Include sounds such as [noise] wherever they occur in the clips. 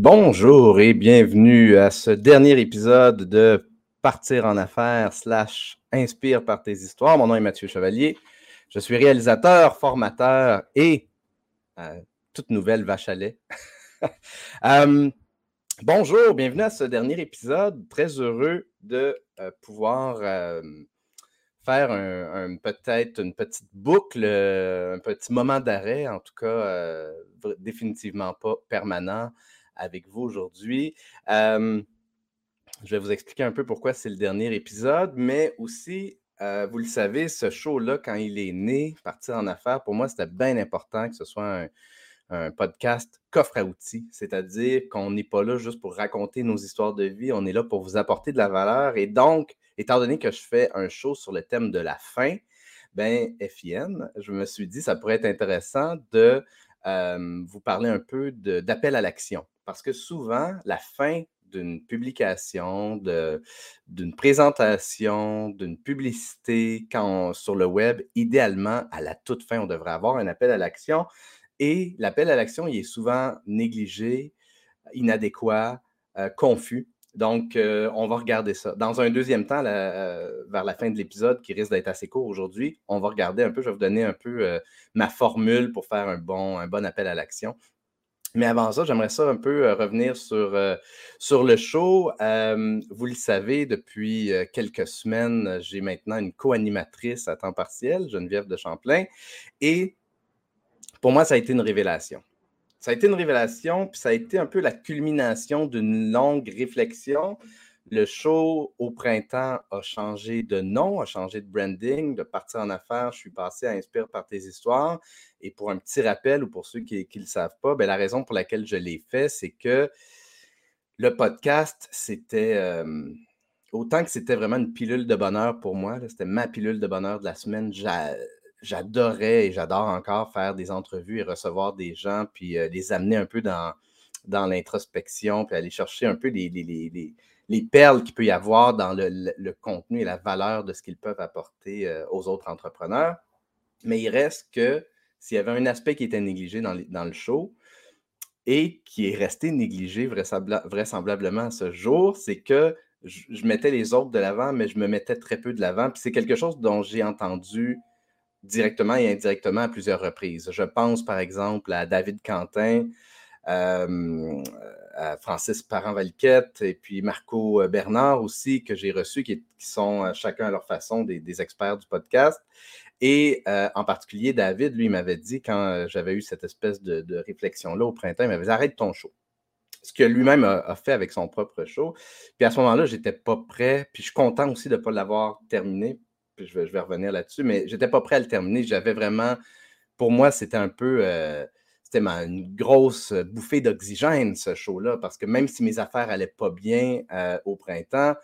Bonjour et bienvenue à ce dernier épisode de Partir en affaires slash Inspire par tes histoires. Mon nom est Mathieu Chevalier. Je suis réalisateur, formateur et euh, toute nouvelle vache à lait. [laughs] Euh, bonjour, bienvenue à ce dernier épisode. Très heureux de euh, pouvoir faire peut-être une petite boucle, un petit moment d'arrêt, en tout cas définitivement pas permanent avec vous aujourd'hui. je vais vous expliquer un peu pourquoi c'est le dernier épisode, mais aussi, vous le savez, ce show-là, quand il est né, Partir en affaires, pour moi, c'était bien important que ce soit un, podcast coffre à outils, c'est-à-dire qu'on n'est pas là juste pour raconter nos histoires de vie, on est là pour vous apporter de la valeur. Et donc, étant donné que je fais un show sur le thème de la fin, ben FIN, je me suis dit, ça pourrait être intéressant de vous parler un peu d'appel à l'action. Parce que souvent, la fin d'une publication, d'une présentation, d'une publicité quand sur le web, idéalement, à la toute fin, on devrait avoir un appel à l'action. Et l'appel à l'action, il est souvent négligé, inadéquat, euh, confus. Donc, euh, on va regarder ça. Dans un deuxième temps, euh, vers la fin de l'épisode, qui risque d'être assez court aujourd'hui, on va regarder un peu, je vais vous donner un peu ma formule pour faire un bon, un bon appel à l'action. Mais avant ça, j'aimerais ça un peu euh, revenir sur, euh, sur le show. vous le savez, depuis euh, quelques semaines, j'ai maintenant une co-animatrice à temps partiel, Geneviève de Champlain. Et pour moi, ça a été une révélation. Ça a été une révélation, puis ça a été un peu la culmination d'une longue réflexion le show au printemps a changé de nom, a changé de branding, de partir en affaires. Je suis passé à Inspire par tes histoires. Et pour un petit rappel, ou pour ceux qui ne le savent pas, ben, la raison pour laquelle je l'ai fait, c'est que le podcast, c'était. autant que c'était vraiment une pilule de bonheur pour moi, c'était ma pilule de bonheur de la semaine. J'adorais et j'adore encore faire des entrevues et recevoir des gens, puis les amener un peu dans, dans l'introspection, puis aller chercher un peu les, les perles qu'il peut y avoir dans le, contenu et la valeur de ce qu'ils peuvent apporter euh, aux autres entrepreneurs. Mais il reste que s'il y avait un aspect qui était négligé dans, le show et qui est resté négligé vraisemblablement à ce jour, c'est que je, mettais les autres de l'avant, mais je me mettais très peu de l'avant. Puis c'est quelque chose dont j'ai entendu directement et indirectement à plusieurs reprises. Je pense par exemple à David Quentin, euh, Francis Parent-Valiquette et puis Marco euh, Bernard aussi, que j'ai reçus, qui, sont euh, chacun à leur façon des, experts du podcast. Et en particulier, David, lui, m'avait dit, quand j'avais eu cette espèce de, réflexion-là au printemps, il m'avait dit arrête ton show. Ce que lui-même a, fait avec son propre show. Puis à ce moment-là, je n'étais pas prêt. Puis je suis content aussi de ne pas l'avoir terminé. Puis je vais, je vais revenir là-dessus, mais je n'étais pas prêt à le terminer. J'avais vraiment, pour moi, c'était un peu c'était une grosse bouffée d'oxygène, ce show-là, parce que même si mes affaires n'allaient pas bien euh, au printemps,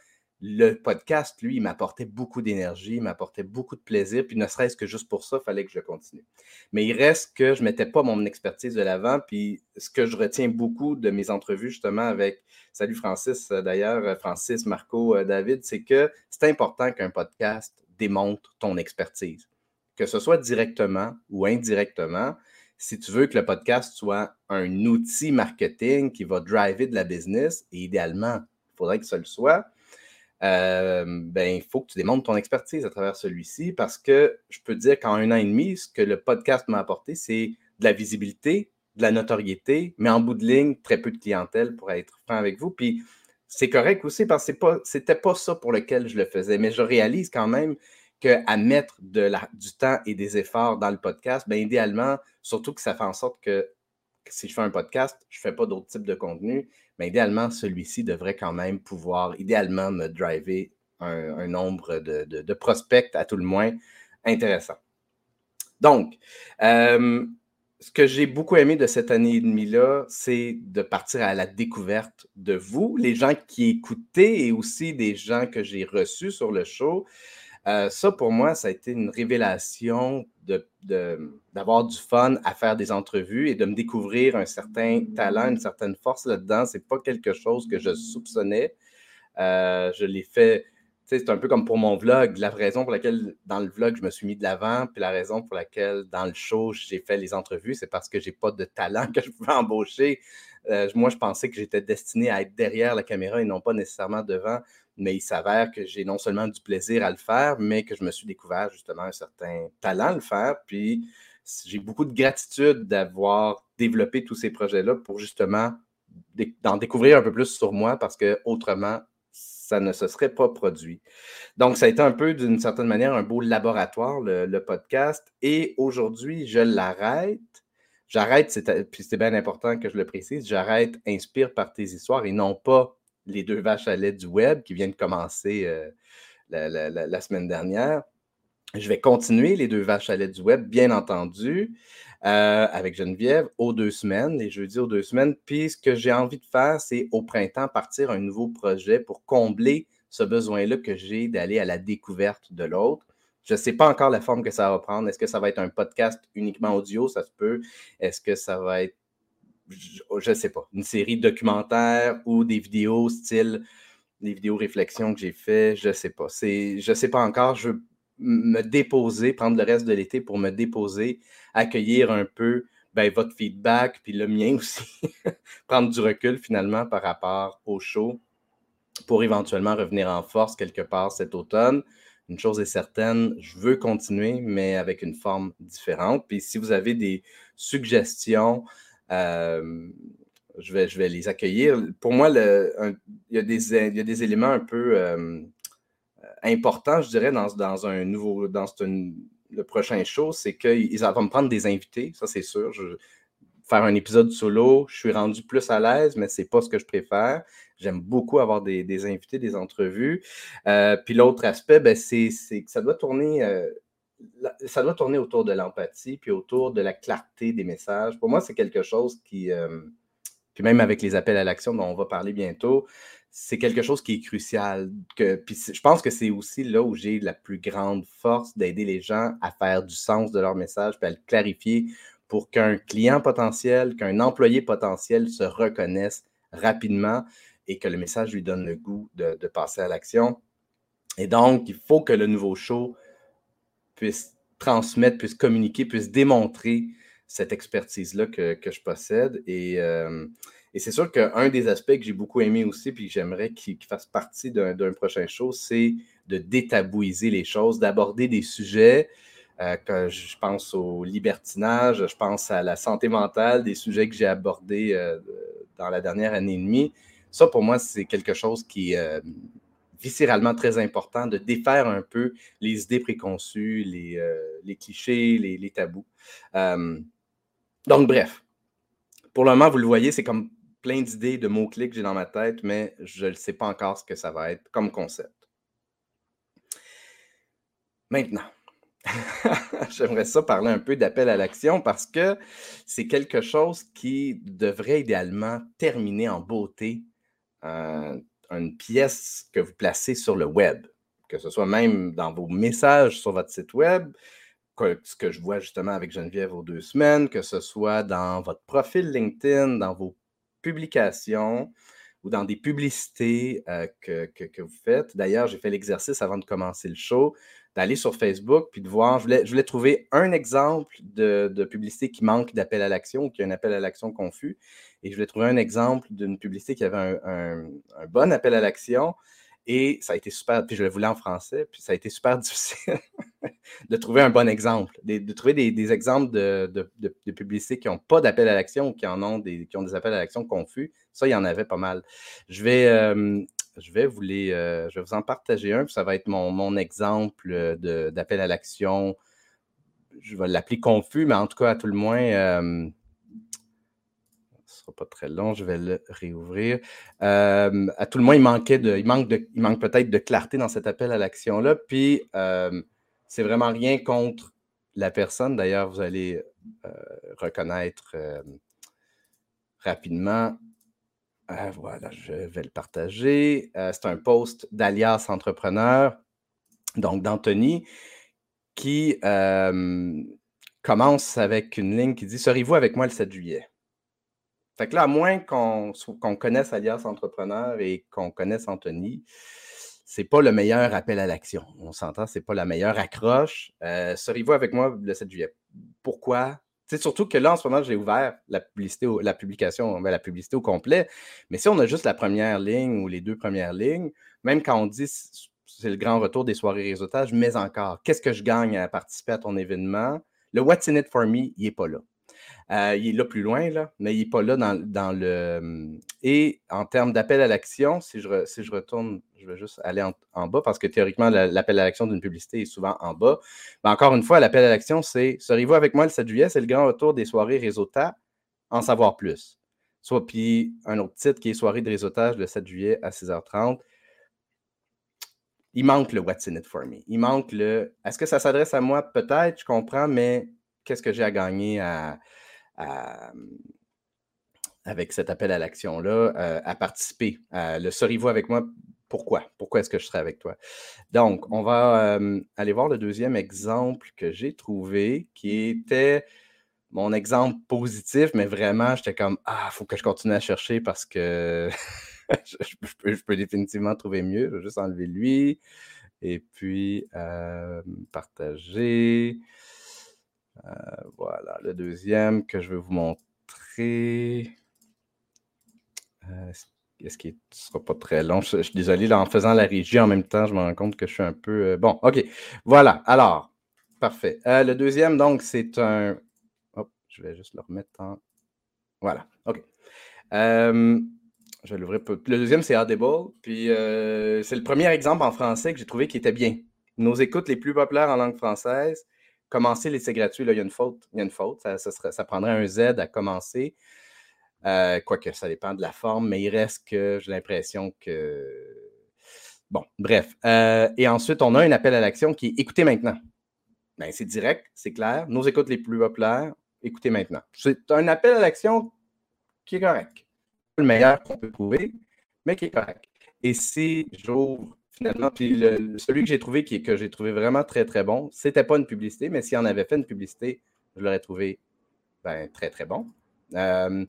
le podcast, lui, il m'apportait beaucoup d'énergie, il m'apportait beaucoup de plaisir, puis ne serait-ce que juste pour ça, il fallait que je continue. Mais il reste que je ne mettais pas mon expertise de l'avant, puis ce que je retiens beaucoup de mes entrevues, justement, avec, salut Francis, euh, d'ailleurs, euh, Francis, Marco, David, c'est que c'est important qu'un podcast démontre ton expertise, que ce soit directement ou indirectement si tu veux que le podcast soit un outil marketing qui va driver de la business, et idéalement, il faudrait que ce le soit, euh, ben, il faut que tu démontres ton expertise à travers celui-ci parce que je peux dire qu'en un an et demi, ce que le podcast m'a apporté, c'est de la visibilité, de la notoriété, mais en bout de ligne, très peu de clientèle pour être franc avec vous. Puis c'est correct aussi parce que ce n'était pas ça pour lequel je le faisais, mais je réalise quand même qu'à mettre du temps et des efforts dans le podcast, bien idéalement, surtout que ça fait en sorte que, si je fais un podcast, je ne fais pas d'autres types de contenu, mais idéalement, celui-ci devrait quand même pouvoir, idéalement, me driver un, nombre de, prospects, à tout le moins, intéressant. Donc, euh, ce que j'ai beaucoup aimé de cette année et demie-là, c'est de partir à la découverte de vous, les gens qui écoutaient et aussi des gens que j'ai reçus sur le show. Euh, ça, pour moi, ça a été une révélation d'avoir du fun à faire des entrevues et de me découvrir un certain talent, une certaine force là-dedans. Ce n'est pas quelque chose que je soupçonnais. Euh, je l'ai fait c'est un peu comme pour mon vlog, la raison pour laquelle dans le vlog je me suis mis de l'avant, puis la raison pour laquelle dans le show j'ai fait les entrevues, c'est parce que j'ai pas de talent [laughs] que je pouvais embaucher. Euh, moi, je pensais que j'étais destiné à être derrière la caméra et non pas nécessairement devant, mais il s'avère que j'ai non seulement du plaisir à le faire, mais que je me suis découvert justement un certain talent à le faire. Puis j'ai beaucoup de gratitude d'avoir développé tous ces projets-là pour justement d'en découvrir un peu plus sur moi parce que autrement, ça ne se serait pas produit. Donc, ça a été un peu, d'une certaine manière, un beau laboratoire, le, podcast. Et aujourd'hui, je l'arrête. J'arrête, puis c'est bien important que je le précise, j'arrête Inspire par tes histoires et non pas les deux vaches à lait du web qui viennent de commencer euh, la, semaine dernière. Je vais continuer les deux vaches à lait du web, bien entendu. Euh, avec Geneviève aux deux semaines, les jeudis aux deux semaines. Puis ce que j'ai envie de faire, c'est au printemps partir un nouveau projet pour combler ce besoin-là que j'ai d'aller à la découverte de l'autre. Je ne sais pas encore la forme que ça va prendre. Est-ce que ça va être un podcast uniquement audio? Ça se peut. Est-ce que ça va être, je ne sais pas, une série documentaire ou des vidéos style des vidéos réflexions que j'ai fait? Je ne sais pas. Je ne sais pas encore. Je me déposer, prendre le reste de l'été pour me déposer, accueillir un peu ben, votre feedback, puis le mien [laughs] aussi, prendre du recul finalement par rapport au show pour éventuellement revenir en force quelque part cet automne. Une chose est certaine, je veux continuer, mais avec une forme différente. Puis si vous avez des suggestions, je, vais, je vais les accueillir. Pour moi, il, y a des, éléments un peu euh, important, je dirais, dans, un nouveau, dans le prochain show, c'est qu'ils vont me prendre des invités, ça c'est sûr. Je, faire un épisode solo, je suis rendu plus à l'aise, mais ce n'est pas ce que je préfère. J'aime beaucoup avoir des, invités, des entrevues. Euh, puis l'autre aspect, ben, c'est que ça doit tourner. Euh, ça doit tourner autour de l'empathie, puis autour de la clarté des messages. Pour moi, c'est quelque chose qui, euh, puis même avec les appels à l'action dont on va parler bientôt, c'est quelque chose qui est crucial. Que, puis je pense que c'est aussi là où j'ai la plus grande force d'aider les gens à faire du sens de leur message, puis à le clarifier pour qu'un client potentiel, qu'un employé potentiel se reconnaisse rapidement et que le message lui donne le goût de, passer à l'action. Et donc, il faut que le nouveau show puisse transmettre, puisse communiquer, puisse démontrer cette expertise-là que, je possède. Et, euh, et c'est sûr qu'un des aspects que j'ai beaucoup aimé aussi, puis que j'aimerais qu'il fasse partie d'un prochain show, c'est de détabouiser les choses, d'aborder des sujets. Euh, que je pense au libertinage, je pense à la santé mentale, des sujets que j'ai abordés euh, dans la dernière année et demie. Ça, pour moi, c'est quelque chose qui viscéralement très important, de défaire un peu les idées préconçues, les, clichés, les, tabous. donc, bref, pour le moment, vous le voyez, c'est comme plein d'idées, de mots-clés que j'ai dans ma tête, mais je ne sais pas encore ce que ça va être comme concept. Maintenant, [laughs] j'aimerais ça parler un peu d'appel à l'action parce que c'est quelque chose qui devrait idéalement terminer en beauté euh, une pièce que vous placez sur le web, que ce soit même dans vos messages sur votre site web, ce que je vois justement avec Geneviève aux deux semaines, que ce soit dans votre profil LinkedIn, dans vos publications ou dans des publicités euh, que, que, vous faites. D'ailleurs, j'ai fait l'exercice avant de commencer le show d'aller sur Facebook puis de voir. Je voulais, trouver un exemple de, de publicité qui manque d'appel à l'action ou qui a un appel à l'action confus. Et je voulais trouver un exemple d'une publicité qui avait un, un, bon appel à l'action et ça a été super, puis je le voulais en français, puis ça a été super [laughs] difficile de trouver un bon exemple, de, trouver des, exemples de, de, publicités qui n'ont pas d'appel à l'action ou qui en ont des, qui ont des appels à l'action confus. Ça, il y en avait pas mal. Je vais, euh, je vais, vous, les, euh, je vais vous en partager un, puis ça va être mon, mon exemple d'appel à l'action. Je vais l'appeler confus, mais en tout cas, à tout le moins, euh, sera pas très long, je vais le réouvrir. Euh, à tout le moins, il manquait de, il manque, de, il manque peut-être de clarté dans cet appel à l'action-là. Puis, euh, c'est vraiment rien contre la personne. D'ailleurs, vous allez euh, reconnaître rapidement. Voilà, je vais le partager. c'est un post d'Alias Entrepreneur, donc d'Anthony, qui commence avec une ligne qui dit Serez-vous avec moi le 7 juillet fait que là, à moins qu'on connaisse Alias Entrepreneur et qu'on connaisse Anthony, c'est pas le meilleur appel à l'action. On s'entend, c'est pas la meilleure accroche. Euh, Seriez-vous avec moi le 7 juillet? Pourquoi? C'est surtout que là, en ce moment, j'ai ouvert la publicité, la publication, ben, la publicité au complet. Mais si on a juste la première ligne ou les deux premières lignes, même quand on dit c'est le grand retour des soirées réseautage, mais encore, qu'est-ce que je gagne à participer à ton événement? Le What's in it for me, il n'est pas là. Euh, il est là plus loin, là, mais il n'est pas là dans, le. Et en termes d'appel à l'action, si je, si je retourne, je vais juste aller en, bas parce que théoriquement, l'appel à l'action d'une publicité est souvent en bas. Mais encore une fois, l'appel à l'action, c'est Serez-vous avec moi le 7 juillet? C'est le grand retour des soirées réseautage, en savoir plus. Soit puis un autre titre qui est Soirée de réseautage le 7 juillet à 6h30 il manque le What's in it for me. Il manque le. Est-ce que ça s'adresse à moi? Peut-être, je comprends, mais qu'est-ce que j'ai à gagner à, avec cet appel à l'action-là, euh, à participer? le serez-vous avec moi? Pourquoi? Pourquoi est-ce que je serai avec toi? Donc, on va aller voir le deuxième exemple que j'ai trouvé, qui était mon exemple positif, mais vraiment, j'étais comme Ah, il faut que je continue à chercher parce que [laughs] je, peux, définitivement trouver mieux. Je vais juste enlever lui. Et puis, euh, partager. Euh, voilà, le deuxième que je vais vous montrer. Euh, est-ce qu'il ne sera pas très long? Je, suis désolé, en faisant la régie en même temps, je me rends compte que je suis un peu. bon, OK. Voilà. Alors, parfait. le deuxième, donc, c'est un. Hop, je vais juste le remettre en. Voilà. OK. Je vais l'ouvrir. Le deuxième, c'est Audible. Puis euh, c'est le premier exemple en français que j'ai trouvé qui était bien. Nos écoutes les plus populaires en langue française, commencer l'essai gratuit, là, il y a une faute. Il y a une faute. Ça, prendrait un Z à commencer. Euh, quoique ça dépend de la forme, mais il reste que j'ai l'impression que. Bon, bref. Euh, et ensuite, on a un appel à l'action qui est écoutez maintenant. Ben, c'est direct, c'est clair. Nos écoutes les plus populaires, écoutez maintenant. C'est un appel à l'action qui est correct le meilleur qu'on peut trouver, mais qui est correct. Et si j'ouvre finalement, puis celui que j'ai trouvé, qui, que j'ai trouvé vraiment très, très bon, c'était pas une publicité, mais s'il en avait fait une publicité, je l'aurais trouvé ben, très, très bon. Euh,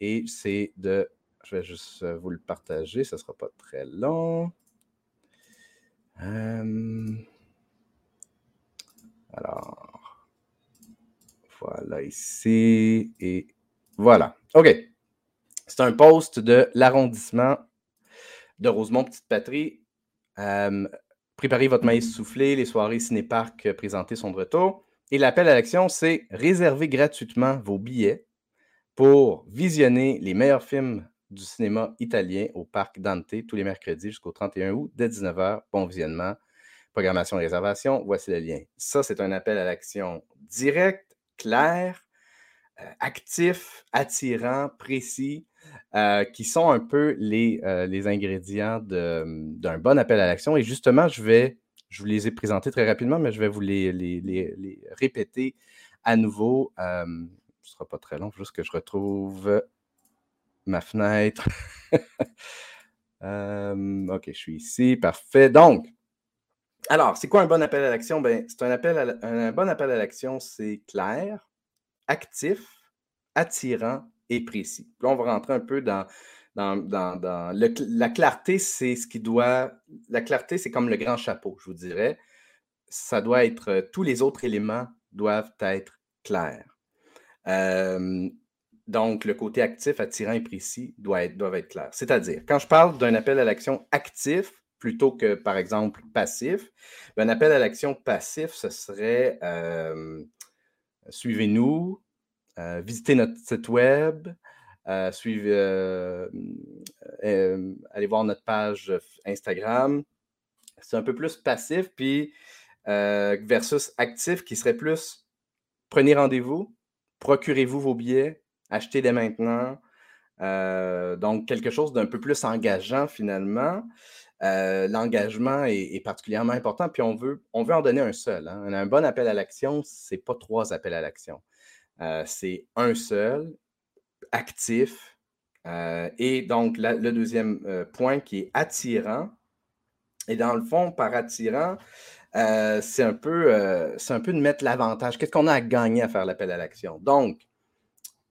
et c'est de. Je vais juste vous le partager, ce ne sera pas très long. Euh, alors, voilà ici. Et voilà. OK. C'est un post de l'arrondissement de Rosemont Petite Patrie. Euh, préparez votre maïs soufflé, les soirées ciné-parc présentées sont de retour. Et l'appel à l'action, c'est réserver gratuitement vos billets pour visionner les meilleurs films du cinéma italien au parc Dante tous les mercredis jusqu'au 31 août dès 19h. Bon visionnement. Programmation et réservation, voici le lien. Ça, c'est un appel à l'action direct, clair, euh, actif, attirant, précis. Euh, qui sont un peu les, euh, les ingrédients d'un bon appel à l'action. Et justement, je vais, je vous les ai présentés très rapidement, mais je vais vous les, les, répéter à nouveau. Euh, ce ne sera pas très long, juste que je retrouve ma fenêtre. [laughs] OK, je suis ici. Parfait. Donc, alors, c'est quoi un bon appel à l'action? Ben, c'est un, appel un bon appel à l'action, c'est clair, actif, attirant précis. là, on va rentrer un peu dans, la clarté, c'est ce qui doit. La clarté, c'est comme le grand chapeau, je vous dirais. Ça doit être. Euh, tous les autres éléments doivent être clairs. donc, le côté actif, attirant et précis doit être, clairs. C'est-à-dire, quand je parle d'un appel à l'action actif, plutôt que, par exemple, passif, ben, un appel à l'action passif, ce serait suivez-nous, euh, visitez notre site web, euh, suivez, euh, allez voir notre page Instagram. C'est un peu plus passif, puis versus actif qui serait plus prenez rendez-vous, procurez-vous vos billets, achetez dès maintenant. donc, quelque chose d'un peu plus engageant finalement. L'engagement est, particulièrement important, puis on veut, on veut en donner un seul. Hein. Un bon appel à l'action, ce n'est pas trois appels à l'action. Euh, c'est un seul, actif. Euh, et donc, le deuxième euh, point qui est attirant. Et dans le fond, par attirant, c'est un, peu, de mettre l'avantage. Qu'est-ce qu'on a à gagner à faire l'appel à l'action? Donc,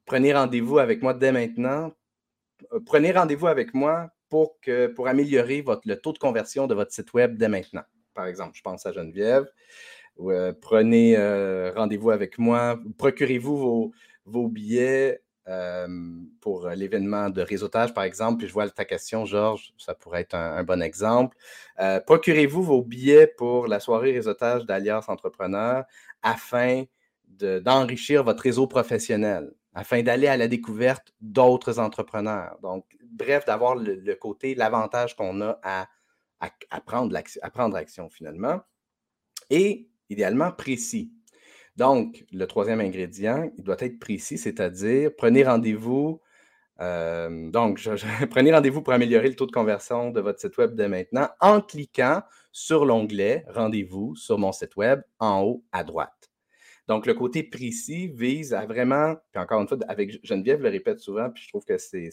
prenez rendez-vous avec moi dès maintenant. Prenez rendez-vous avec moi pour, améliorer le taux de conversion de votre site web dès maintenant. Par exemple, je pense à Geneviève. Euh, prenez euh, rendez-vous avec moi, procurez-vous vos, billets euh, pour l'événement de réseautage, par exemple. Puis je vois ta question, Georges, ça pourrait être un, bon exemple. procurez-vous vos billets pour la soirée réseautage d'Alias Entrepreneur afin d'enrichir votre réseau professionnel, afin d'aller à la découverte d'autres entrepreneurs. Donc, bref, d'avoir le, côté, l'avantage qu'on a à, à, prendre à prendre action finalement. Et idéalement précis. Donc, le troisième ingrédient, il doit être précis, c'est-à-dire prenez rendez-vous. Euh, donc, [laughs] prenez rendez-vous pour améliorer le taux de conversion de votre site web dès maintenant en cliquant sur l'onglet Rendez-vous sur mon site web en haut à droite. Donc, le côté précis vise à vraiment, puis encore une fois, avec Geneviève le répète souvent, puis je trouve que c'est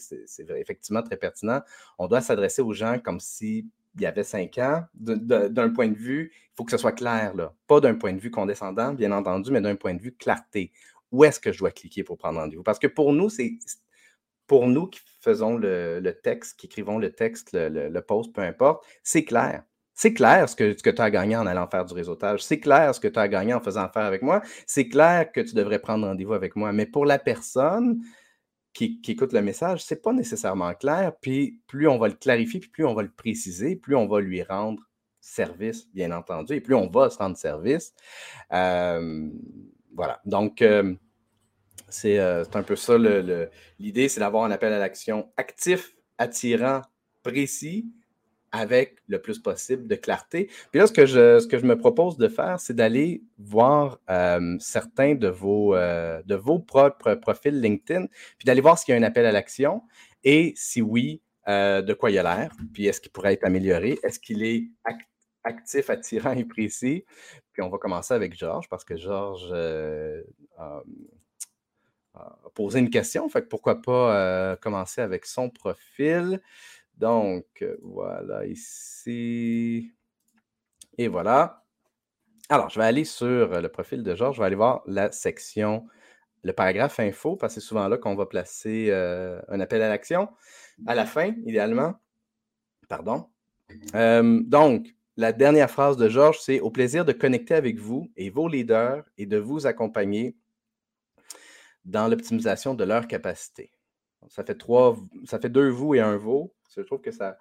effectivement très pertinent, on doit s'adresser aux gens comme si il y avait cinq ans, d'un point de vue, il faut que ce soit clair, là. pas d'un point de vue condescendant, bien entendu, mais d'un point de vue clarté. Où est-ce que je dois cliquer pour prendre rendez-vous? Parce que pour nous, c'est pour nous qui faisons le, texte, qui écrivons le texte, le, post, peu importe, c'est clair. C'est clair ce que, ce que tu as gagné en allant faire du réseautage. C'est clair ce que tu as gagné en faisant affaire avec moi. C'est clair que tu devrais prendre rendez-vous avec moi. Mais pour la personne, qui, écoute le message, c'est pas nécessairement clair. Puis plus on va le clarifier, puis plus on va le préciser, plus on va lui rendre service, bien entendu, et plus on va se rendre service. Euh, voilà. Donc, euh, euh, c'est un peu ça l'idée, c'est d'avoir un appel à l'action actif, attirant, précis, avec le plus possible de clarté. Puis là, ce que je, ce que je me propose de faire, c'est d'aller voir euh, certains de vos, euh, de vos propres profils LinkedIn, puis d'aller voir s'il y a un appel à l'action et si oui, euh, de quoi il a l'air, puis est-ce qu'il pourrait être amélioré, est-ce qu'il est actif, attirant et précis. Puis on va commencer avec Georges, parce que Georges a, posé une question, fait que pourquoi pas commencer avec son profil. Donc, euh, voilà, ici. Et voilà. Alors, je vais aller sur euh, le profil de Georges. Je vais aller voir la section, le paragraphe info, parce que c'est souvent là qu'on va placer euh, un appel à l'action. À la fin, idéalement. Pardon. donc, la dernière phrase de Georges, c'est Au plaisir de connecter avec vous et vos leaders et de vous accompagner dans l'optimisation de leurs capacités. Ça fait trois, ça fait deux vous et un vous. Je trouve que ça,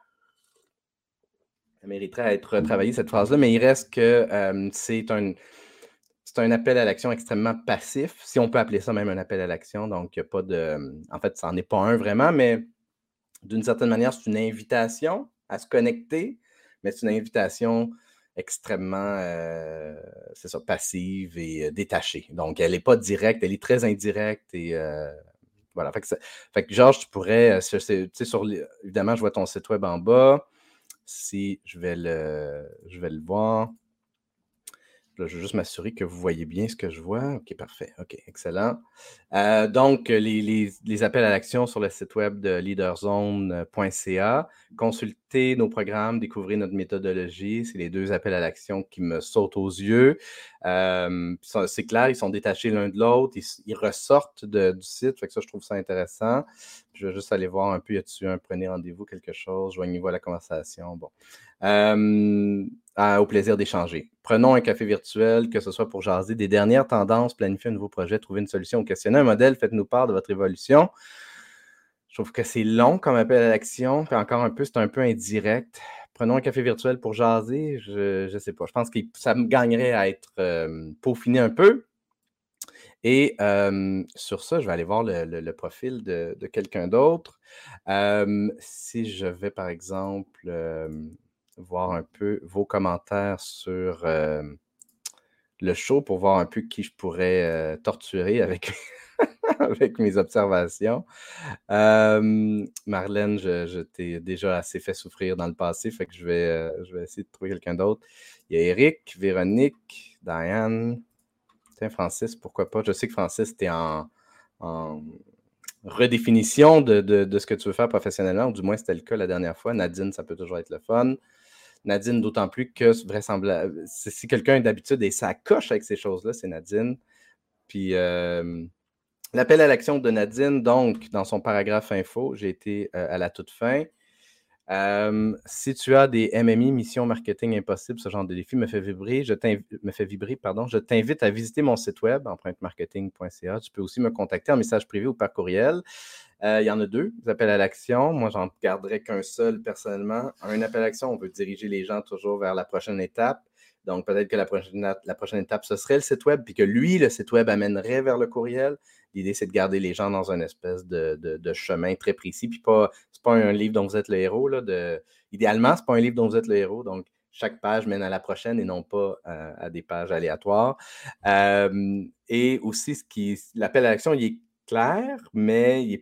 mériterait être travaillé, cette phrase-là, mais il reste que c'est un, un appel à l'action extrêmement passif, si on peut appeler ça même un appel à l'action. Donc, il a pas de. En fait, ça n'en est pas un vraiment, mais d'une certaine manière, c'est une invitation à se connecter, mais c'est une invitation extrêmement, euh, c'est ça, passive et euh, détachée. Donc, elle n'est pas directe, elle est très indirecte et euh, voilà. Fait que, Georges, tu pourrais, euh, sur, évidemment, je vois ton site web en bas. Si je vais le, je vais le voir je vais juste m'assurer que vous voyez bien ce que je vois. OK, parfait. OK, excellent. Euh, donc, les, appels à l'action sur le site web de leaderzone.ca. Nos programmes, découvrez notre méthodologie. C'est les deux appels à l'action qui me sautent aux yeux. C'est clair, ils sont détachés l'un de l'autre. Ils, ressortent du site. Fait que ça, je trouve ça intéressant. Je vais juste aller voir un peu, y a-t-il un prenez rendez-vous, quelque chose, joignez-vous à la conversation. Bon. Au plaisir d'échanger. Prenons un café virtuel, que ce soit pour jaser des dernières tendances, planifier un nouveau projet, trouver une solution ou questionner un modèle, faites-nous part de votre évolution. Je trouve que c'est long comme appel à l'action, puis encore un peu, c'est un peu indirect. Prenons un café virtuel pour jaser, je ne sais pas. Je pense que ça me gagnerait à être peaufiné un peu. Et sur ça, je vais aller voir le, profil de, quelqu'un d'autre. Si je vais, par exemple, voir un peu vos commentaires sur le show pour voir un peu qui je pourrais torturer avec, [laughs] avec mes observations. Marlène, je, t'ai déjà assez fait souffrir dans le passé, fait que je vais, je vais essayer de trouver quelqu'un d'autre. Il y a Eric, Véronique, Diane. Tiens, Francis, pourquoi pas? Je sais que Francis, tu es en, redéfinition de, de, ce que tu veux faire professionnellement, ou du moins c'était le cas la dernière fois. Nadine, ça peut toujours être le fun. Nadine, d'autant plus que vraisemblable, si quelqu'un d'habitude et ça coche avec ces choses-là, c'est Nadine. Puis euh, l'appel à l'action de Nadine, donc, dans son paragraphe info, j'ai été euh, à la toute fin. si tu as des MMI, Mission Marketing Impossible, ce genre de défi me fait vibrer, je t'invite à visiter mon site web, empruntemarketing.ca. Tu peux aussi me contacter en message privé ou par courriel. il y en a deux, des appels à l'action. Moi, j'en garderai qu'un seul personnellement. Un appel à l'action, on veut diriger les gens toujours vers la prochaine étape. Donc, peut-être que la prochaine, étape, ce serait le site web, puis que lui, le site web amènerait vers le courriel. L'idée, c'est de garder les gens dans un espèce de, chemin très précis. Puis pas, c'est pas un livre dont vous êtes le héros. Là, de... Idéalement, c'est pas un livre dont vous êtes le héros. Donc, chaque page mène à la prochaine et non pas euh, à des pages aléatoires. Euh, et aussi, ce qui, l'appel à l'action, il est clair, mais il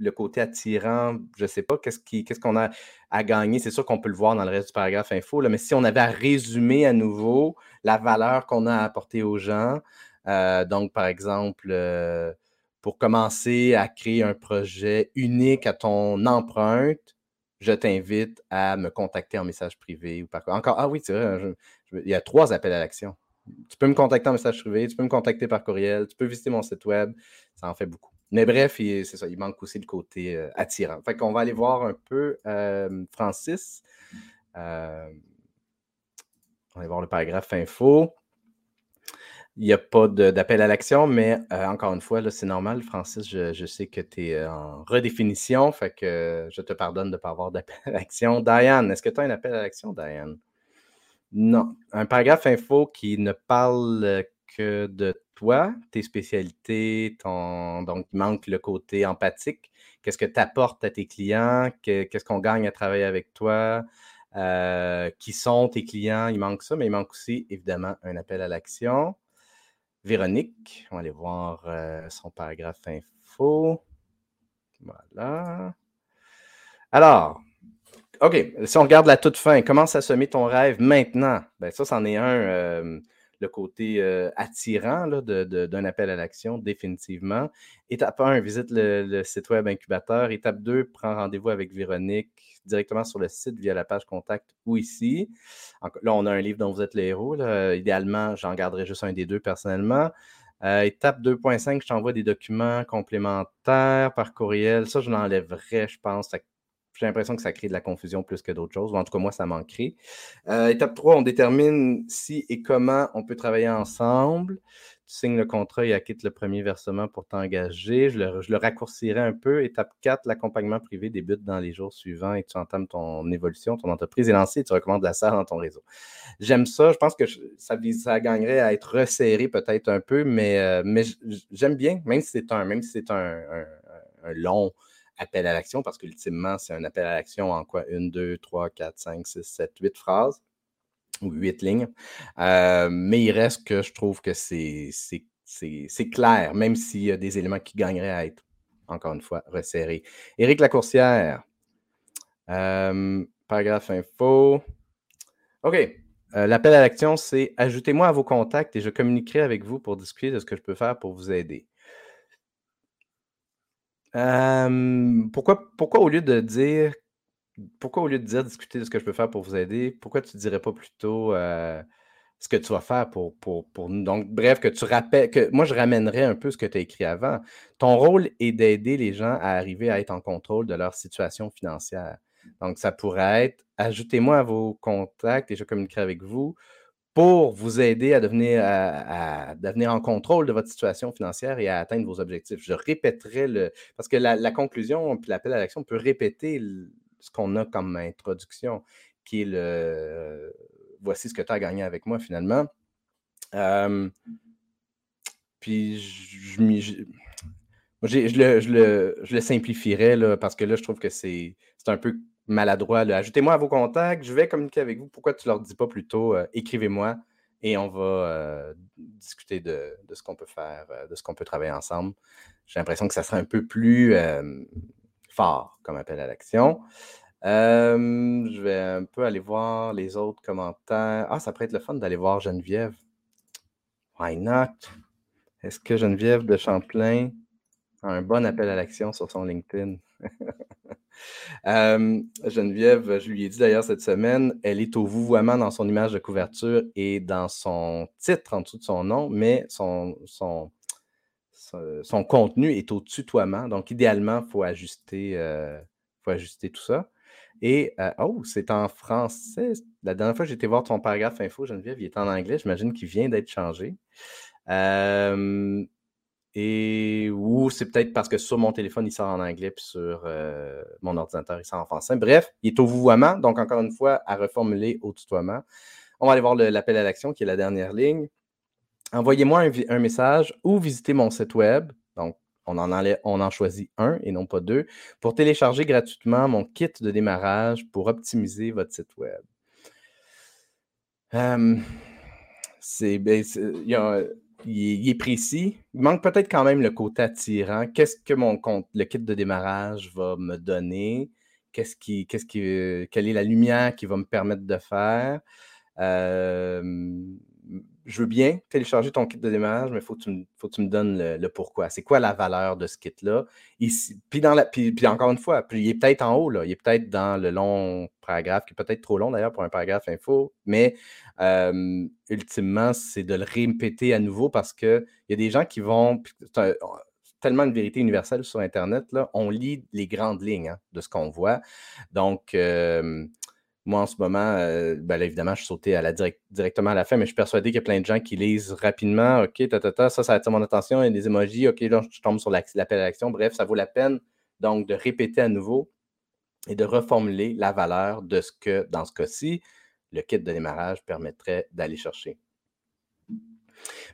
le côté attirant, je ne sais pas, qu'est-ce, qu'on a à gagner. C'est sûr qu'on peut le voir dans le reste du paragraphe info, mais si on avait à résumer à nouveau la valeur qu'on a apportée aux gens, euh, donc, par exemple, euh, pour commencer à créer un projet unique à ton empreinte, je t'invite à me contacter en message privé ou par encore. Ah oui, c'est vrai, il y a trois appels à l'action. Tu peux me contacter en message privé, tu peux me contacter par courriel, tu peux visiter mon site web, ça en fait beaucoup. Mais bref, c'est ça, il manque aussi le côté euh, attirant. Fait qu'on va aller voir un peu Francis. on va aller voir le paragraphe info. Il n'y a pas d'appel à l'action, mais euh, encore une fois, c'est normal, Francis. Je, sais que tu es euh, en redéfinition, fait que je te pardonne de ne pas avoir d'appel à l'action. Diane, est-ce que tu as un appel à l'action, Diane? Non. Un paragraphe info qui ne parle que de toi, tes spécialités, ton... donc il manque le côté empathique. Qu'est-ce que tu apportes à tes clients? Qu'est-ce qu'on gagne à travailler avec toi? Euh, qui sont tes clients? Il manque ça, mais il manque aussi, évidemment, un appel à l'action. Véronique. On va aller voir euh, son paragraphe info. Voilà. Alors, OK, si on regarde la toute fin, commence à semer ton rêve maintenant? Ben, ça, c'en est un, euh, le côté euh, attirant d'un appel à l'action, définitivement. Étape 1, visite le, le, site web incubateur. Étape 2, prends rendez-vous avec Véronique directement sur le site via la page contact ou ici. Là, on a un livre dont vous êtes le héros. Idéalement, j'en garderai juste un des deux personnellement. Euh, étape 2.5, je t'envoie des documents complémentaires par courriel. Ça, je l'enlèverais, je pense. J'ai l'impression que ça crée de la confusion plus que d'autres choses. En tout cas, moi, ça manquerait. Euh, étape 3, on détermine si et comment on peut travailler ensemble tu signes le contrat et acquittes le premier versement pour t'engager. Je le, raccourcirai un peu. Étape 4, l'accompagnement privé débute dans les jours suivants et tu entames ton évolution. Ton entreprise est lancée et tu recommandes la salle dans ton réseau. J'aime ça. Je pense que ça, ça gagnerait à être resserré peut-être un peu, mais, euh, mais j'aime bien, même si c'est un, même si c'est un, long appel à l'action, parce qu'ultimement, c'est un appel à l'action en quoi? Une, deux, trois, quatre, cinq, six, sept, huit phrases ou huit lignes. Euh, mais il reste que je trouve que c'est clair, même s'il y a des éléments qui gagneraient à être, encore une fois, resserrés. Éric Lacourcière, euh, paragraphe info. OK. Euh, l'appel à l'action, c'est ajoutez-moi à vos contacts et je communiquerai avec vous pour discuter de ce que je peux faire pour vous aider. Pourquoi, pourquoi au lieu de dire pourquoi au lieu de dire discuter de ce que je peux faire pour vous aider, pourquoi tu ne dirais pas plutôt ce que tu vas faire pour, pour, nous? Donc, bref, que tu rappelles, que moi, je ramènerais un peu ce que tu as écrit avant. Ton rôle est d'aider les gens à arriver à être en contrôle de leur situation financière. Donc, ça pourrait être ajoutez-moi à vos contacts et je communiquerai avec vous pour vous aider à devenir, à, devenir en contrôle de votre situation financière et à atteindre vos objectifs. Je répéterai le. Parce que la, conclusion puis l'appel à l'action peut répéter ce qu'on a comme introduction, qui est le voici ce que tu as gagné avec moi finalement. puis je, le, simplifierais là, parce que là, je trouve que c'est un peu maladroit. Ajoutez-moi à vos contacts, je vais communiquer avec vous. Pourquoi tu ne leur dis pas plutôt écrivez-moi et on va discuter de, ce qu'on peut faire, de ce qu'on peut travailler ensemble. J'ai l'impression que ça serait un peu plus fort comme appel à l'action. je vais un peu aller voir les autres commentaires. Ah, ça pourrait être le fun d'aller voir Geneviève. Why not? Est-ce que Geneviève de Champlain a un bon appel à l'action sur son LinkedIn? [laughs] Geneviève, je lui ai dit d'ailleurs cette semaine, elle est au vouvoiement dans son image de couverture et dans son titre en dessous de son nom, mais son, contenu est au tutoiement. Donc, idéalement, il faut, ajuster, euh, ajuster tout ça. Et, euh, oh, c'est en français. La dernière fois j'étais voir ton paragraphe info, Geneviève, il est en anglais. J'imagine qu'il vient d'être changé. Euh, et ou c'est peut-être parce que sur mon téléphone, il sort en anglais, puis sur euh, mon ordinateur, il sort en français. Bref, il est au vouvoiement. Donc, encore une fois, à reformuler au tutoiement. On va aller voir l'appel à l'action, qui est la dernière ligne. Envoyez-moi un, message ou visitez mon site web. Donc, on en, choisit un et non pas deux pour télécharger gratuitement mon kit de démarrage pour optimiser votre site web. c'est, ben, il est précis. Il manque peut-être quand même le côté attirant. Qu'est-ce que mon compte, le kit de démarrage va me donner? Qu'est-ce qui, qui, quelle est la lumière qui va me permettre de faire? Je veux bien télécharger ton kit de démarrage, mais il faut, que tu me donnes le, pourquoi. C'est quoi la valeur de ce kit-là? Puis, encore une fois, puis il est peut-être en haut, là, il est peut-être dans le long paragraphe, qui est peut-être trop long d'ailleurs pour un paragraphe info, mais ultimement, c'est de le répéter à nouveau parce qu'il y a des gens qui vont. tellement une vérité universelle sur Internet, là, on lit les grandes lignes hein, de ce qu'on voit. Donc, moi, en ce moment, euh, ben évidemment, je suis sauté à la directement à la fin, mais je suis persuadé qu'il y a plein de gens qui lisent rapidement. OK, ça, ça attire mon attention. Il y a des emojis. OK, là, je tombe sur l'appel à l'action. Bref, ça vaut la peine donc de répéter à nouveau et de reformuler la valeur de ce que, dans ce cas-ci, le kit de démarrage permettrait d'aller chercher.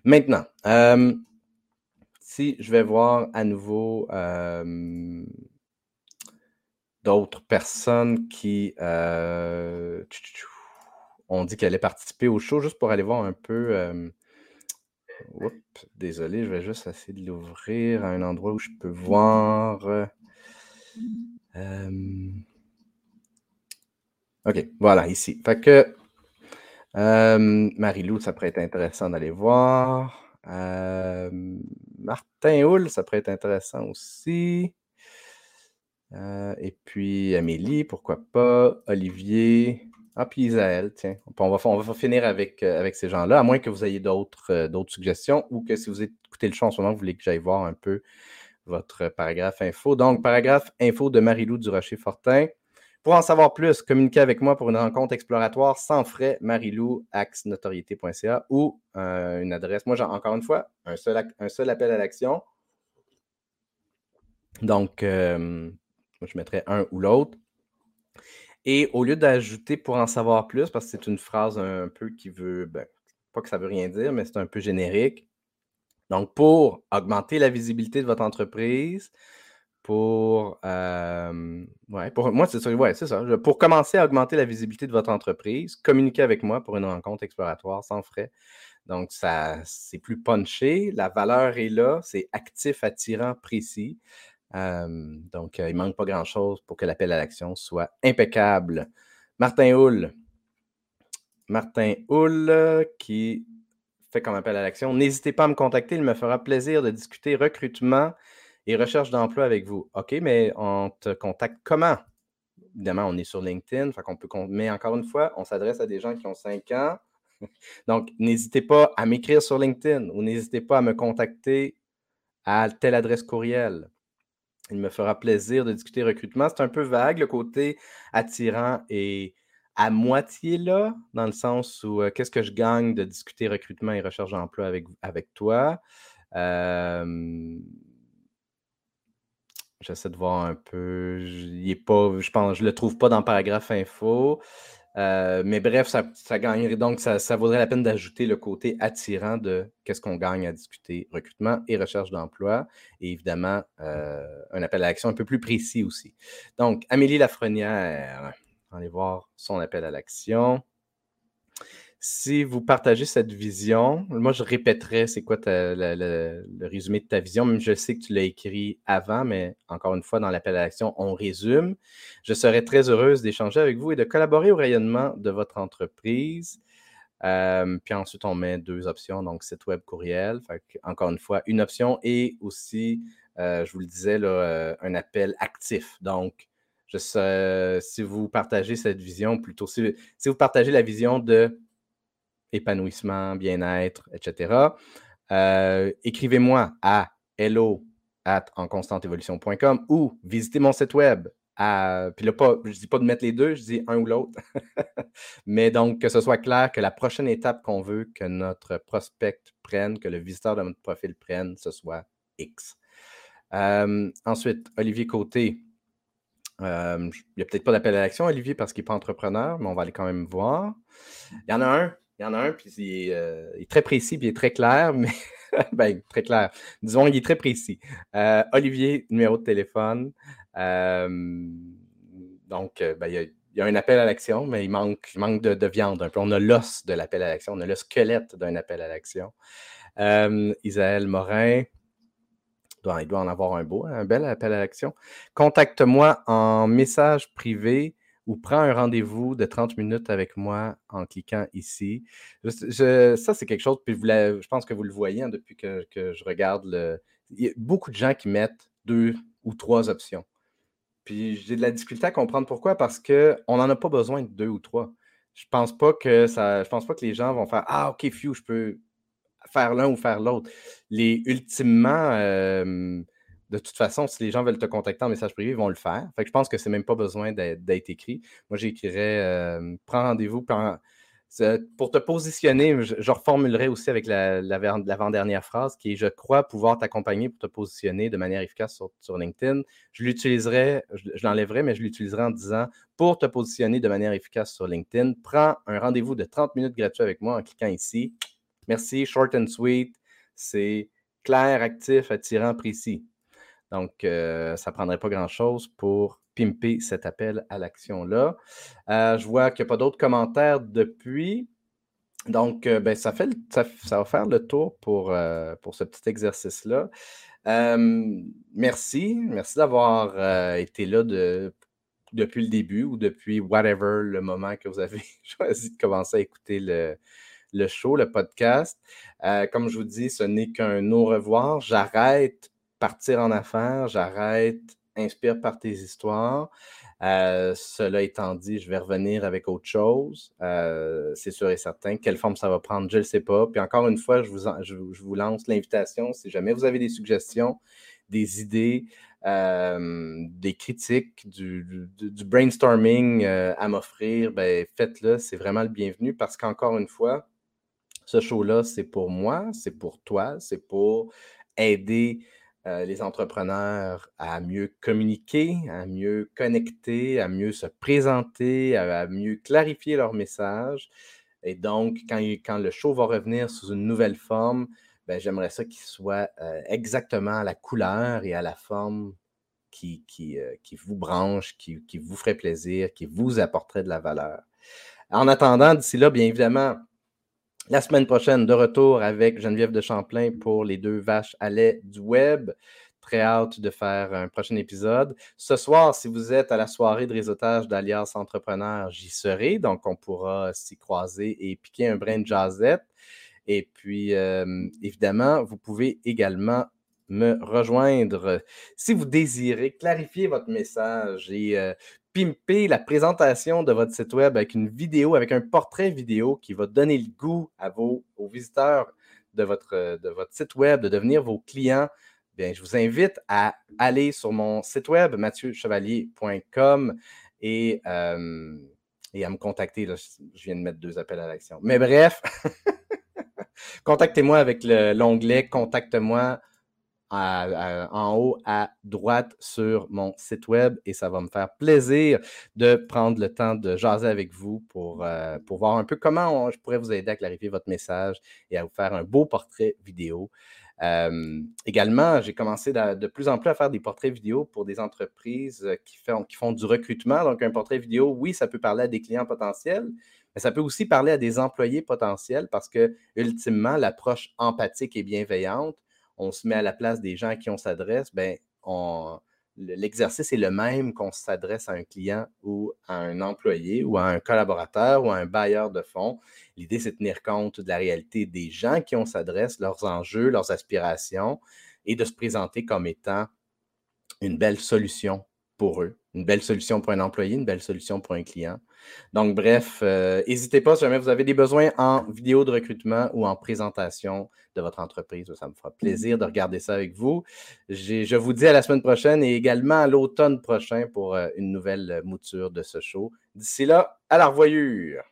Maintenant, euh, si je vais voir à nouveau euh, d'autres personnes qui euh, ont dit qu'elles allaient participer au show juste pour aller voir un peu. Euh, désolé, je vais juste essayer de l'ouvrir à un endroit où je peux voir. Euh, OK, voilà, ici. Fait que Marie-Lou, ça pourrait être intéressant d'aller voir. Martin Hull, ça pourrait être intéressant aussi. Euh, et puis Amélie, pourquoi pas, Olivier, ah, puis Isaël, tiens. On va, on va finir avec, euh, avec ces gens-là, à moins que vous ayez d'autres euh, suggestions ou que si vous écoutez le show en ce moment, vous voulez que j'aille voir un peu votre paragraphe info. Donc, paragraphe info de Marilou du Rocher-Fortin. Pour en savoir plus, communiquez avec moi pour une rencontre exploratoire sans frais, marilou, axnotoriété.ca ou une adresse. Moi, encore une fois un seul appel à l'action. Donc, moi, je mettrais un ou l'autre. Et au lieu d'ajouter pour en savoir plus, parce que c'est une phrase un peu qui veut, ben, pas que ça veut rien dire, mais c'est un peu générique. Donc, pour augmenter la visibilité de votre entreprise, pour, euh, ouais, pour moi, c'est ça, ouais, c'est ça. Pour commencer à augmenter la visibilité de votre entreprise, communiquez avec moi pour une rencontre exploratoire sans frais. Donc, ça, c'est plus punché, la valeur est là, c'est actif, attirant, précis donc, il ne manque pas grand-chose pour que l'appel à l'action soit impeccable. Martin Hull. Martin Hull qui fait comme appel à l'action. N'hésitez pas à me contacter, il me fera plaisir de discuter recrutement et recherche d'emploi avec vous. OK, mais on te contacte comment? Évidemment, on est sur LinkedIn, fait peut, mais encore une fois, on s'adresse à des gens qui ont 5 ans. [laughs] Donc, n'hésitez pas à m'écrire sur LinkedIn ou n'hésitez pas à me contacter à telle adresse courriel. Il me fera plaisir de discuter recrutement. C'est un peu vague, le côté attirant et à moitié là, dans le sens où euh, qu'est-ce que je gagne de discuter recrutement et recherche d'emploi avec, avec toi? J'essaie de voir un peu. Je, pas, je pense, je le trouve pas dans le paragraphe info. Euh, mais bref, ça, gagnerait donc, ça, vaudrait la peine d'ajouter le côté attirant de qu'est-ce qu'on gagne à discuter recrutement et recherche d'emploi. Et évidemment, euh, un appel à l'action un peu plus précis aussi. Donc, Amélie Lafrenière, allez voir son appel à l'action si vous partagez cette vision, moi je répéterai c'est quoi le résumé de ta vision, même je sais que tu l'as écrit avant, mais encore une fois, dans l'appel à l'action, on résume. Je serais très heureuse d'échanger avec vous et de collaborer au rayonnement de votre entreprise. Euh, puis ensuite, on met deux options, donc site web, courriel. encore une fois, une option et aussi, euh, je vous le disais, euh, un appel actif. Donc, si vous partagez cette vision, plutôt si vous partagez la vision de épanouissement, bien-être, etc. Euh, écrivez-moi à hello at enconstanteévolution.com ou visitez mon site web puis là, pas, je ne dis pas de mettre les deux, je dis un ou l'autre. [laughs] Mais donc, que ce soit clair que la prochaine étape qu'on veut que notre prospect prenne, que le visiteur de notre profil prenne, ce soit X. Euh, ensuite, Olivier Côté. Euh, il n'y a peut-être pas d'appel à l'action, Olivier, parce qu'il n'est pas entrepreneur, mais on va aller quand même voir. Il y en a un, il y en a un, puis il est, euh, très précis, puis il est très clair, mais [laughs] ben, très clair. Disons, il est très précis. Olivier, numéro de téléphone. donc, ben, il, y a, un appel à l'action, mais il manque, manque de, viande un peu. On a l'os de l'appel à l'action, on a le squelette d'un appel à l'action. Isaël Morin, il doit en avoir un beau, un bel appel à l'action. Contacte-moi en message privé ou prends un rendez-vous de 30 minutes avec moi en cliquant ici. ça, c'est quelque chose, puis je pense que vous le voyez hein, depuis que, je regarde le. Il y a beaucoup de gens qui mettent deux ou trois options. Puis j'ai de la difficulté à comprendre pourquoi, parce qu'on n'en a pas besoin de deux ou trois. Je pense pas que ça. Je pense pas que les gens vont faire Ah, ok, few, je peux faire l'un ou faire l'autre. Les ultimement, de toute façon, si les gens veulent te contacter en message privé, ils vont le faire. Je pense que c'est même pas besoin d'être écrit. Moi, j'écrirais prends rendez-vous pour te positionner. Je, reformulerai aussi avec l'avant-dernière phrase qui est Je crois pouvoir t'accompagner pour te positionner de manière efficace sur, LinkedIn. Je l'utiliserai, je, je l'enlèverai, mais je l'utiliserai en disant Pour te positionner de manière efficace sur LinkedIn, prends un rendez-vous de 30 minutes gratuit avec moi en cliquant ici. Merci, short and sweet. C'est clair, actif, attirant, précis. Donc, euh, ça ne prendrait pas grand-chose pour pimper cet appel à l'action-là. Euh, je vois qu'il n'y a pas d'autres commentaires depuis. Donc, euh, ben, ça, fait ça, va faire le tour pour, pour ce petit exercice-là. merci. Merci d'avoir été là depuis le début ou depuis whatever le moment que vous avez [laughs] choisi de commencer à écouter le, le show, le podcast. Comme je vous dis, ce n'est qu'un au revoir. J'arrête partir en affaires, j'arrête inspire par tes histoires. Euh, cela étant dit, je vais revenir avec autre chose. Euh, c'est sûr et certain. Quelle forme ça va prendre, je ne le sais pas. Puis encore une fois, je vous, lance l'invitation. Si jamais vous avez des suggestions, des idées, des critiques, du, du brainstorming à m'offrir, ben, faites-le. C'est vraiment le bienvenu parce qu'encore une fois, ce show-là, c'est pour moi, c'est pour toi, c'est pour aider euh, les entrepreneurs à mieux communiquer, à mieux connecter, à mieux se présenter, à, mieux clarifier leur message. Et donc, quand, le show va revenir sous une nouvelle forme, ben, j'aimerais ça qu'il soit euh, exactement à la couleur et à la forme qui, euh, vous branche, qui, vous ferait plaisir, qui vous apporterait de la valeur. En attendant, d'ici là, bien évidemment, la semaine prochaine, de retour avec Geneviève de Champlain pour les deux vaches à lait du web. Très hâte de faire un prochain épisode. Ce soir, si vous êtes à la soirée de réseautage d'Alias Entrepreneur, j'y serai. Donc, on pourra s'y croiser et piquer un brin de jazzette. Et puis, euh, évidemment, vous pouvez également me rejoindre si vous désirez clarifier votre message et euh, pimper la présentation de votre site web avec une vidéo, avec un portrait vidéo qui va donner le goût à vos aux visiteurs de votre, site web de devenir vos clients, bien, je vous invite à aller sur mon site web, mathieuchevalier.com et, euh, et à me contacter. je viens de mettre deux appels à l'action. Mais bref, [laughs] contactez-moi avec l'onglet Contacte-moi en haut à droite sur mon site web et ça va me faire plaisir de prendre le temps de jaser avec vous pour, euh, voir un peu comment je pourrais vous aider à clarifier votre message et à vous faire un beau portrait vidéo. également, j'ai commencé de, plus en plus à faire des portraits vidéo pour des entreprises euh, qui font, qui font du recrutement. Donc, un portrait vidéo, oui, ça peut parler à des clients potentiels, mais ça peut aussi parler à des employés potentiels parce que, ultimement, l'approche empathique et bienveillante on se met à la place des gens à qui on s'adresse, ben, l'exercice est le même qu'on s'adresse à un client ou à un employé ou à un collaborateur ou à un bailleur de fonds. L'idée, c'est de tenir compte de la réalité des gens qui on s'adresse, leurs enjeux, leurs aspirations et de se présenter comme étant une belle solution pour eux, une belle solution pour un employé, une belle solution pour un client. Donc, bref, n'hésitez pas si jamais vous avez des besoins en vidéo de recrutement ou en présentation de votre entreprise. Ça me fera plaisir de regarder ça avec vous. Je vous dis à la semaine prochaine et également à l'automne prochain pour une nouvelle mouture de ce show. D'ici là, à la revoyure!